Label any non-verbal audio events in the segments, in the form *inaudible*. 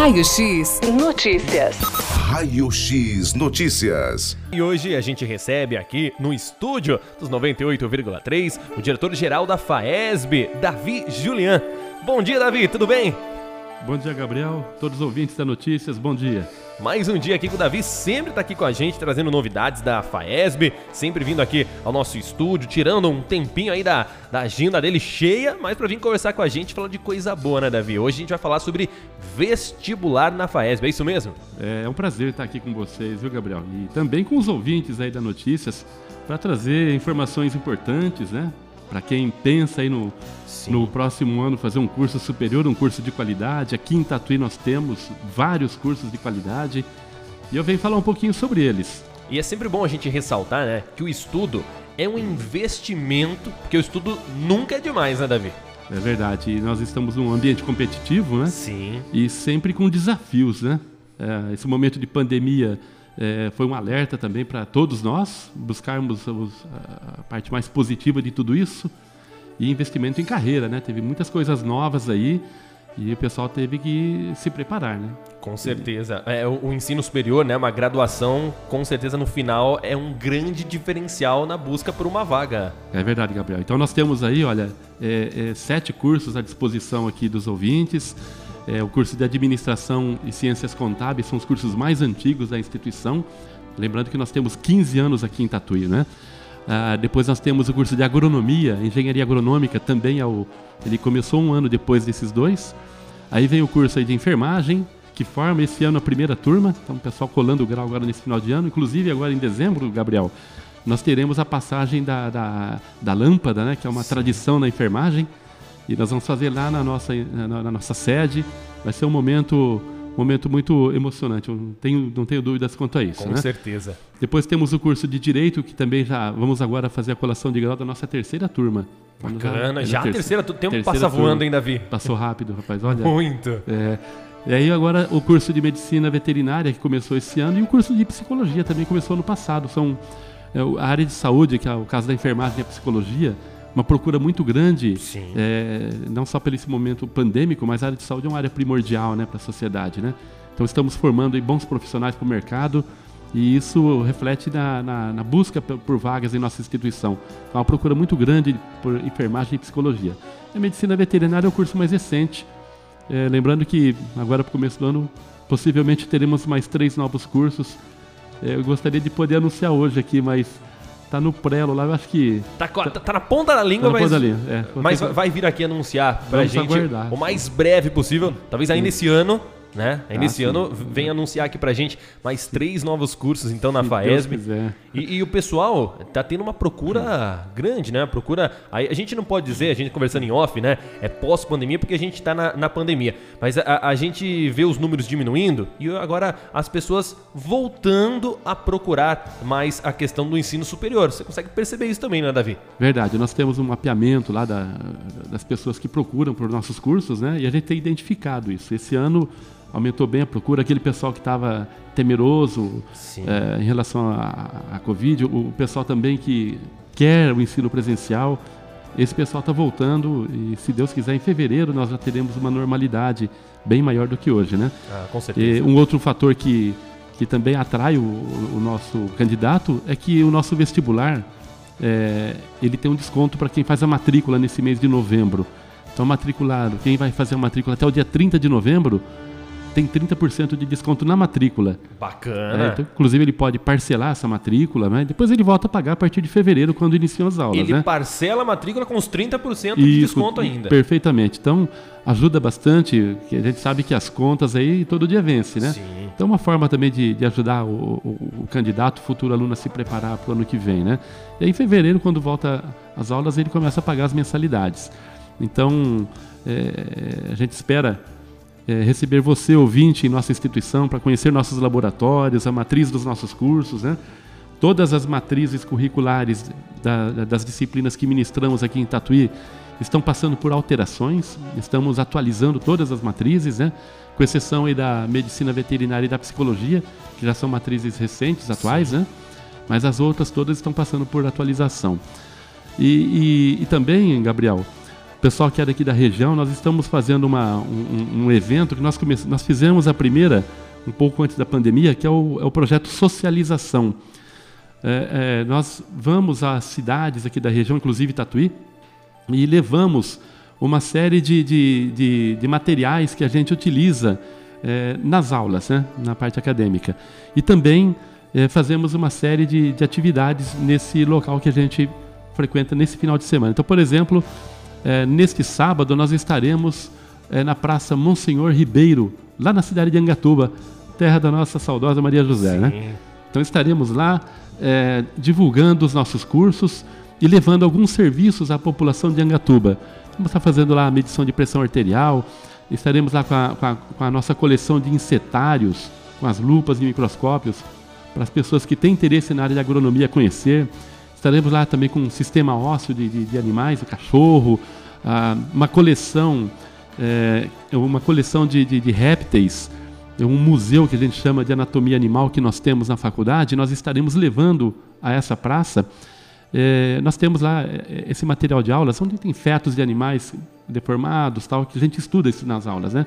Raio X Notícias. Raio X Notícias. E hoje a gente recebe aqui no estúdio dos 98,3 o diretor-geral da FAESB, Davi Julian. Bom dia, Davi, tudo bem? Bom dia, Gabriel. Todos os ouvintes da Notícias, bom dia. Mais um dia aqui com o Davi, sempre tá aqui com a gente, trazendo novidades da FAESB, sempre vindo aqui ao nosso estúdio, tirando um tempinho aí da, da agenda dele cheia, mas para vir conversar com a gente, falar de coisa boa, né, Davi? Hoje a gente vai falar sobre vestibular na FAESB, é isso mesmo? É, é um prazer estar aqui com vocês, viu, Gabriel? E também com os ouvintes aí da Notícias, para trazer informações importantes, né? Para quem pensa aí no, no próximo ano fazer um curso superior, um curso de qualidade. Aqui em Tatuí nós temos vários cursos de qualidade e eu venho falar um pouquinho sobre eles. E é sempre bom a gente ressaltar, né, que o estudo é um investimento, porque o estudo nunca é demais, né, Davi? É verdade. E nós estamos num ambiente competitivo, né? Sim. E sempre com desafios, né? É, esse momento de pandemia é, foi um alerta também para todos nós buscarmos os, a parte mais positiva de tudo isso e investimento em carreira, né? Teve muitas coisas novas aí e o pessoal teve que se preparar, né? Com certeza. É, o, o, ensino superior, né, uma graduação, com certeza no final é um grande diferencial na busca por uma vaga. É verdade, Gabriel. Então nós temos aí, olha, é, é, sete cursos à disposição aqui dos ouvintes. É, o curso de Administração e Ciências Contábeis são os cursos mais antigos da instituição. Lembrando que nós temos 15 anos aqui em Tatuí, né? Ah, depois nós temos o curso de Agronomia, Engenharia Agronômica, também é o, ele começou um ano depois desses dois. Aí vem o curso de Enfermagem, que forma esse ano a primeira turma. Então o pessoal colando o grau agora nesse final de ano. Inclusive agora em dezembro, Gabriel, nós teremos a passagem da, da, da lâmpada, né? Que é uma Sim. tradição na enfermagem. E nós vamos fazer lá na nossa, na, na nossa sede. Vai ser um momento momento muito emocionante. Não tenho, não tenho dúvidas quanto a isso. Com né? certeza. Depois temos o curso de Direito, que também já vamos agora fazer a colação de grau da nossa terceira turma. Bacana, já, já a terceira, o tempo passa voando, hein, Davi? Passou rápido, rapaz, olha. Muito. É, e aí agora o curso de Medicina Veterinária, que começou esse ano, e o curso de Psicologia também começou no passado. São é, a área de saúde, que é o caso da enfermagem e a psicologia, uma procura muito grande, é, não só pelo esse momento pandêmico, mas a área de saúde é uma área primordial né, para a sociedade. Né? Então estamos formando bons profissionais para o mercado e isso reflete na, na, na busca por vagas em nossa instituição. Há uma procura muito grande por enfermagem e psicologia. A medicina veterinária é o curso mais recente. É, lembrando que agora para o começo do ano possivelmente teremos mais três novos cursos. É, eu gostaria de poder anunciar hoje aqui, mas Tá no prelo lá, eu acho que. Tá, tá, tá na ponta da língua, tá mas. Língua, é. Mas vai vir aqui anunciar pra Vamos gente aguardar. o mais breve possível. Talvez ainda esse ano né? Ah, nesse sim. ano vem anunciar aqui pra gente mais três novos cursos então na FAESB. E, e, o pessoal tá tendo uma procura grande, né? Procura. A, gente não pode dizer, a gente conversando em off, né? É pós-pandemia porque a gente tá na, na pandemia. Mas a, a, gente vê os números diminuindo e agora as pessoas voltando a procurar mais a questão do ensino superior. Você consegue perceber isso também, né, Davi? Verdade. Nós temos um mapeamento lá da, das pessoas que procuram por nossos cursos, né? E a gente tem identificado isso. Esse ano aumentou bem a procura. Aquele pessoal que estava temeroso é, em relação à Covid, o pessoal também que quer o ensino presencial, esse pessoal está voltando e, se Deus quiser, em fevereiro nós já teremos uma normalidade bem maior do que hoje, né? Ah, com certeza. E um outro fator que, que também atrai o, o nosso candidato é que o nosso vestibular é, ele tem um desconto para quem faz a matrícula nesse mês de novembro. Então, matriculado, quem vai fazer a matrícula até o dia 30 de novembro, tem 30% de desconto na matrícula. Bacana. É, então, inclusive, ele pode parcelar essa matrícula, mas depois ele volta a pagar a partir de fevereiro, quando iniciam as aulas. Ele né? parcela a matrícula com os 30% de Isso, desconto ainda. Perfeitamente. Então, ajuda bastante, que a gente sabe que as contas aí todo dia vence, né? Sim. Então, uma forma também de, de ajudar o, o, o candidato, o futuro aluno a se preparar para o ano que vem, né? E aí, em fevereiro, quando volta as aulas, ele começa a pagar as mensalidades. Então, é, a gente espera é, receber você, ouvinte, em nossa instituição, para conhecer nossos laboratórios, a matriz dos nossos cursos, né? Todas as matrizes curriculares da, das disciplinas que ministramos aqui em Tatuí estão passando por alterações, estamos atualizando todas as matrizes, né? com exceção aí da medicina veterinária e da psicologia, que já são matrizes recentes, atuais, né? mas as outras todas estão passando por atualização. E, e, e também, Gabriel, pessoal que é daqui da região, nós estamos fazendo uma, um, um evento que nós, come... nós fizemos a primeira, um pouco antes da pandemia, que é o, é o projeto Socialização. É, é, nós vamos às cidades aqui da região, inclusive Tatuí, e levamos uma série de, de, de, de materiais que a gente utiliza é, nas aulas, né, na parte acadêmica. E também é, fazemos uma série de, de atividades nesse local que a gente frequenta nesse final de semana. Então, por exemplo, é, neste sábado nós estaremos é, na Praça Monsenhor Ribeiro, lá na cidade de Angatuba, terra da nossa saudosa Maria José. Né? Então estaremos lá é, divulgando os nossos cursos e levando alguns serviços à população de Angatuba. Vamos estar fazendo lá a medição de pressão arterial, estaremos lá com a, com a, com a nossa coleção de insetários, com as lupas e microscópios, para as pessoas que têm interesse na área de agronomia conhecer. Estaremos lá também com um sistema ósseo de, de, de animais, o cachorro, ah, uma coleção, é, uma coleção de, de, de répteis, um museu que a gente chama de anatomia animal que nós temos na faculdade. Nós estaremos levando a essa praça. É, nós temos lá é, esse material de aulas, onde tem fetos de animais deformados, tal, que a gente estuda isso nas aulas, né?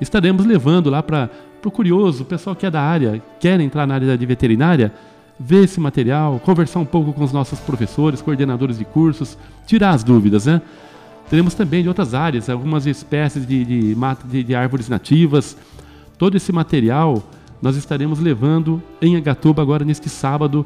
Estaremos levando lá para o curioso, o pessoal que é da área, quer entrar na área de veterinária, ver esse material, conversar um pouco com os nossos professores, coordenadores de cursos, tirar as dúvidas, né? Teremos também de outras áreas, algumas espécies de, de, de, de árvores nativas. Todo esse material nós estaremos levando em Agatuba agora neste sábado,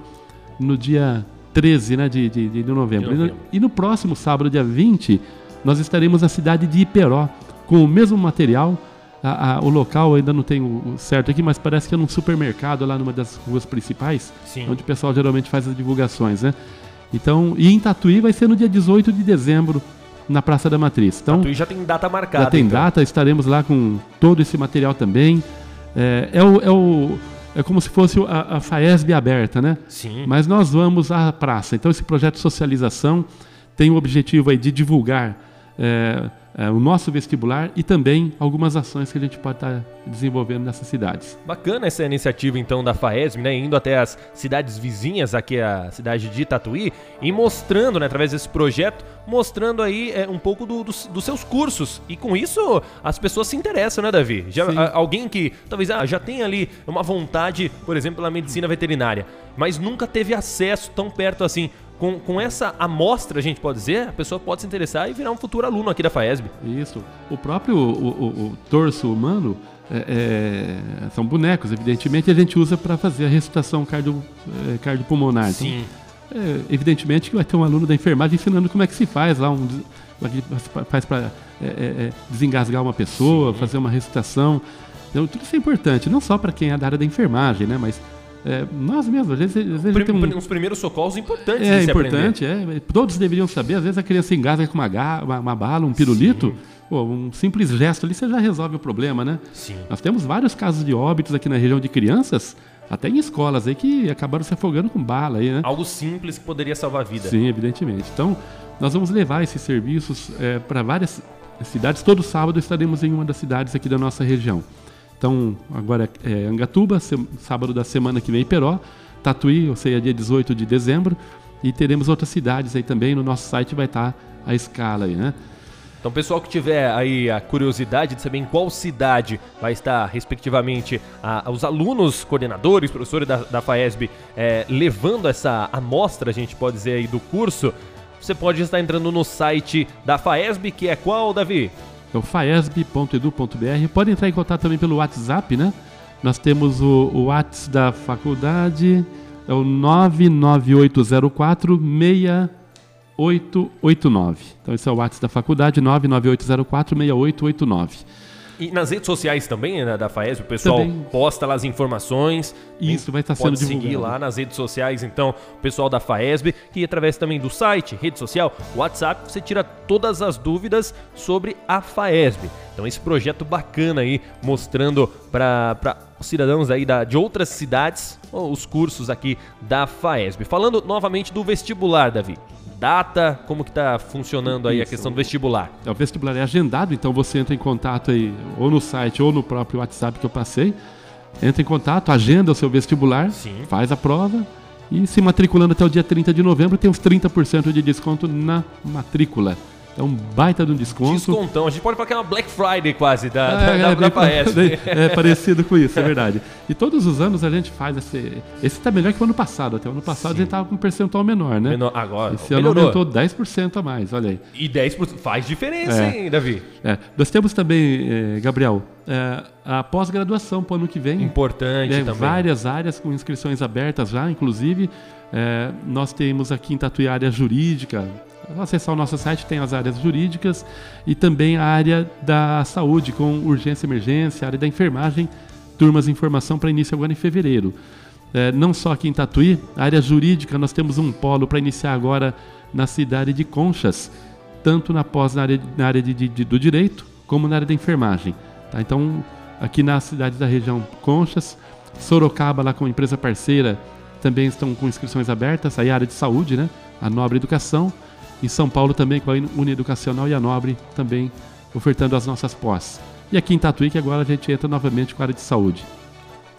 no dia 13 né, de, de, de novembro. Novembro. E, no, e no próximo sábado, dia 20, nós estaremos na cidade de Iperó, com o mesmo material, a, a, o local ainda não tenho certo aqui, mas parece que é num supermercado lá numa das ruas principais, Sim. onde o pessoal geralmente faz as divulgações, né? Então, e em Tatuí vai ser no dia 18 de dezembro, na Praça da Matriz. Então, Tatuí já tem data marcada. Já tem então. data, estaremos lá com todo esse material também. É, é, o, é, o, é como se fosse a, a FAESB aberta, né? Sim. Mas nós vamos à praça. Então, esse projeto de socialização tem o objetivo aí de divulgar é, é, o nosso vestibular e também algumas ações que a gente pode estar desenvolvendo nessas cidades. Bacana essa iniciativa então da FAESM, né, indo até as cidades vizinhas aqui a cidade de Tatuí e mostrando, né, através desse projeto, mostrando aí é, um pouco do, do, dos seus cursos e com isso as pessoas se interessam, né, Davi? Já, a, alguém que talvez ah, já tenha ali uma vontade, por exemplo, pela medicina veterinária, mas nunca teve acesso tão perto assim com, com essa amostra, a gente pode dizer, a pessoa pode se interessar e virar um futuro aluno aqui da FAESB. Isso. O próprio o, o, o torso humano é, é, são bonecos, evidentemente, a gente usa para fazer a ressuscitação cardio, é, cardiopulmonar. Então, Sim. Então, é, evidentemente que vai ter um aluno da enfermagem ensinando como é que se faz lá, um, faz para é, é, desengasgar uma pessoa, Sim. fazer uma ressuscitação. Então, tudo isso é importante, não só para quem é da área da enfermagem, né, mas é, nós mesmos, às vezes, às vezes Prim, um... Uns primeiros socorros importantes É, importante, aprender. é. Todos deveriam saber. Às vezes a criança engasga com uma, uma, uma bala, um pirulito. Pô, um simples gesto ali você já resolve o problema, né? Sim. Nós temos vários casos de óbitos aqui na região de crianças, até em escolas aí, que acabaram se afogando com bala aí, né? Algo simples que poderia salvar a vida. Sim, evidentemente. Então, nós vamos levar esses serviços é, para várias cidades. Todo sábado estaremos em uma das cidades aqui da nossa região. Então, agora é Angatuba, sábado da semana que vem Peró, Tatuí, ou seja, dia 18 de dezembro, e teremos outras cidades aí também, no nosso site vai estar a escala aí, né? Então, pessoal que tiver aí a curiosidade de saber em qual cidade vai estar, respectivamente, a, os alunos, coordenadores, professores da, da FAESB é, levando essa amostra, a gente pode dizer aí, do curso, você pode estar entrando no site da FAESB, que é qual, Davi? É o faesb.edu.br. Pode entrar em contato também pelo WhatsApp, né? Nós temos o, o WhatsApp da faculdade, é o 99804 6889. Então esse é o WhatsApp da faculdade, 99804 6889. E nas redes sociais também, né, da FAES, o pessoal também. posta lá as informações. Isso vai estar sendo pode seguir lá nas redes sociais, então, o pessoal da FAESB, que através também do site, rede social, WhatsApp, você tira todas as dúvidas sobre a FAESB. Então, esse projeto bacana aí, mostrando para os cidadãos aí da, de outras cidades os cursos aqui da FAESB. Falando novamente do vestibular, Davi data? Como que está funcionando aí Isso. a questão do vestibular? É, o vestibular é agendado, então você entra em contato aí ou no site ou no próprio WhatsApp que eu passei. Entra em contato, agenda o seu vestibular, Sim. faz a prova e se matriculando até o dia 30 de novembro tem uns 30% de desconto na matrícula. É um baita de um desconto. Descontão. A gente pode falar que é uma Black Friday quase da, é, da, é, da, da É *laughs* parecido com isso, é verdade. E todos os anos a gente faz esse. Esse está melhor que o ano passado. Até o ano passado Sim. a gente estava com um percentual menor, né? Menor, agora. Esse melhorou. ano aumentou 10% a mais, olha aí. E 10% faz diferença, é. hein, Davi? É. Nós temos também, eh, Gabriel, eh, a pós-graduação para o ano que vem. Importante é, também. Várias áreas com inscrições abertas já, inclusive. É, nós temos aqui em Tatuí área jurídica. Acessar o nosso site tem as áreas jurídicas e também a área da saúde, com urgência e emergência, a área da enfermagem, turmas de informação para início agora em fevereiro. É, não só aqui em Tatuí, a área jurídica, nós temos um polo para iniciar agora na cidade de Conchas, tanto na pós na área, na área de, de, do direito, como na área da enfermagem. Tá? Então, aqui na cidade da região Conchas, Sorocaba, lá com empresa parceira, também estão com inscrições abertas, aí a área de saúde, né? A Nobre Educação. Em São Paulo também com a Unieducacional e a Nobre também ofertando as nossas pós. E aqui em Tatuí que agora a gente entra novamente com a área de saúde.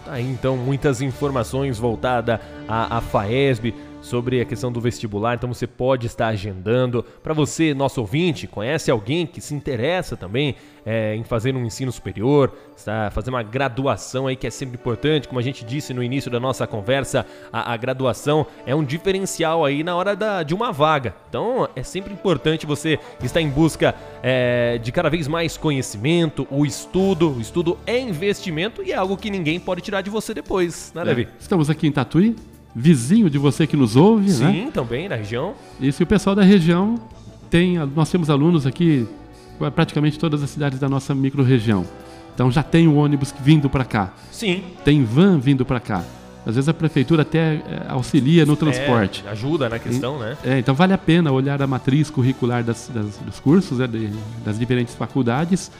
Tá então muitas informações voltadas à, à FAESB, sobre a questão do vestibular, então você pode estar agendando. Para você, nosso ouvinte, conhece alguém que se interessa também é, em fazer um ensino superior, está fazer uma graduação aí que é sempre importante, como a gente disse no início da nossa conversa, a, a graduação é um diferencial aí na hora da, de uma vaga. Então é sempre importante você estar em busca é, de cada vez mais conhecimento, o estudo. O estudo é investimento e é algo que ninguém pode tirar de você depois, né, Davi? É. Estamos aqui em Tatuí, vizinho de você que nos ouve, Sim, né? Sim, também na região. Isso, e o pessoal da região tem, nós temos alunos aqui praticamente todas as cidades da nossa microrregião. Então já tem o ônibus vindo para cá. Sim. Tem van vindo para cá. Às vezes a prefeitura até é, auxilia no é, transporte. É, ajuda na questão, e, né? É, então vale a pena olhar a matriz curricular das, das dos cursos, né, de, das diferentes faculdades,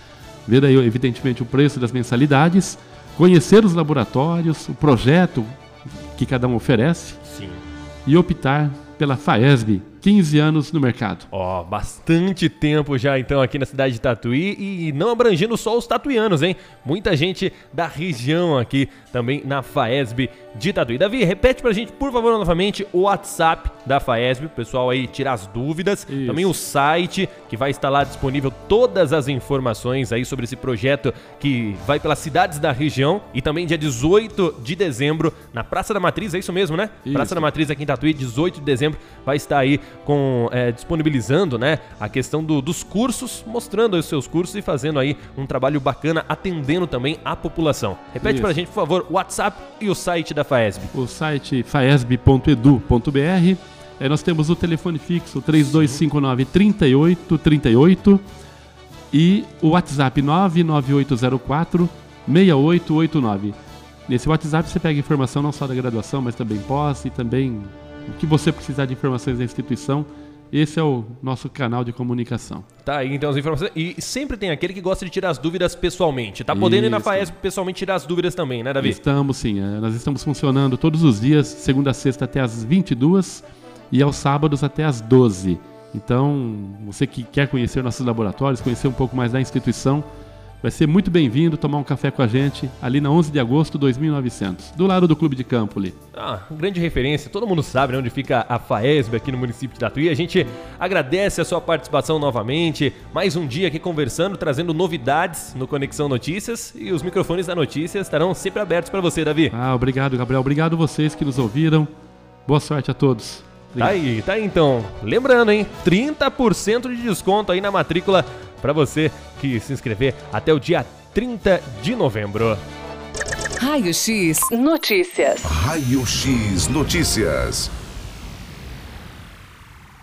ver aí, evidentemente, o preço das mensalidades, conhecer os laboratórios, o projeto, que cada um oferece Sim. e optar pela FAESB, 15 anos no mercado. Ó, oh, bastante tempo já então aqui na cidade de Tatuí e não abrangendo só os tatuianos, hein? Muita gente da região aqui também na FAESB de Tatuí. Davi, repete pra gente, por favor, novamente o WhatsApp da FAESB, o pessoal aí tirar as dúvidas, Isso. também o site que vai estar lá disponível todas as informações aí sobre esse projeto que vai pelas cidades da região e também dia 18 de dezembro na Praça da Matriz, é isso mesmo, né? Isso. Praça da Matriz aqui em Tatuí, 18 de dezembro vai estar aí com é, disponibilizando, né, a questão do, dos cursos, mostrando os seus cursos e fazendo aí um trabalho bacana, atendendo também a população. Repete Isso. pra gente, por favor, o WhatsApp e o site da FAESB. O site faesb.edu.br. É, nós temos o telefone fixo 3259 3838 e o WhatsApp 99804 6889. Nesse WhatsApp você pega informação não só da graduação, mas também pós e também o que você precisar de informações da instituição, esse é o nosso canal de comunicação. Tá aí então as informações. E sempre tem aquele que gosta de tirar as dúvidas pessoalmente. Tá podendo Isso. ir na FAESP pessoalmente tirar as dúvidas também, né, Davi? Estamos sim. É, nós estamos funcionando todos os dias, segunda a sexta até as 22 e aos sábados até as 12. Então, você que quer conhecer nossos laboratórios, conhecer um pouco mais da instituição, Vai ser muito bem-vindo tomar um café com a gente ali na 11 de agosto de 2900, do lado do Clube de Campo ali. Ah, grande referência, todo mundo sabe né, onde fica a FAESB aqui no município de Tatuí. A gente agradece a sua participação novamente, mais um dia aqui conversando, trazendo novidades no Conexão Notícias e os microfones da notícia estarão sempre abertos para você, Davi. Ah, obrigado, Gabriel. Obrigado vocês que nos ouviram. Boa sorte a todos. Tá aí, tá aí então. Lembrando, hein? 30% de desconto aí na matrícula para você que se inscrever até o dia 30 de novembro. Raio X Notícias. Raio X Notícias.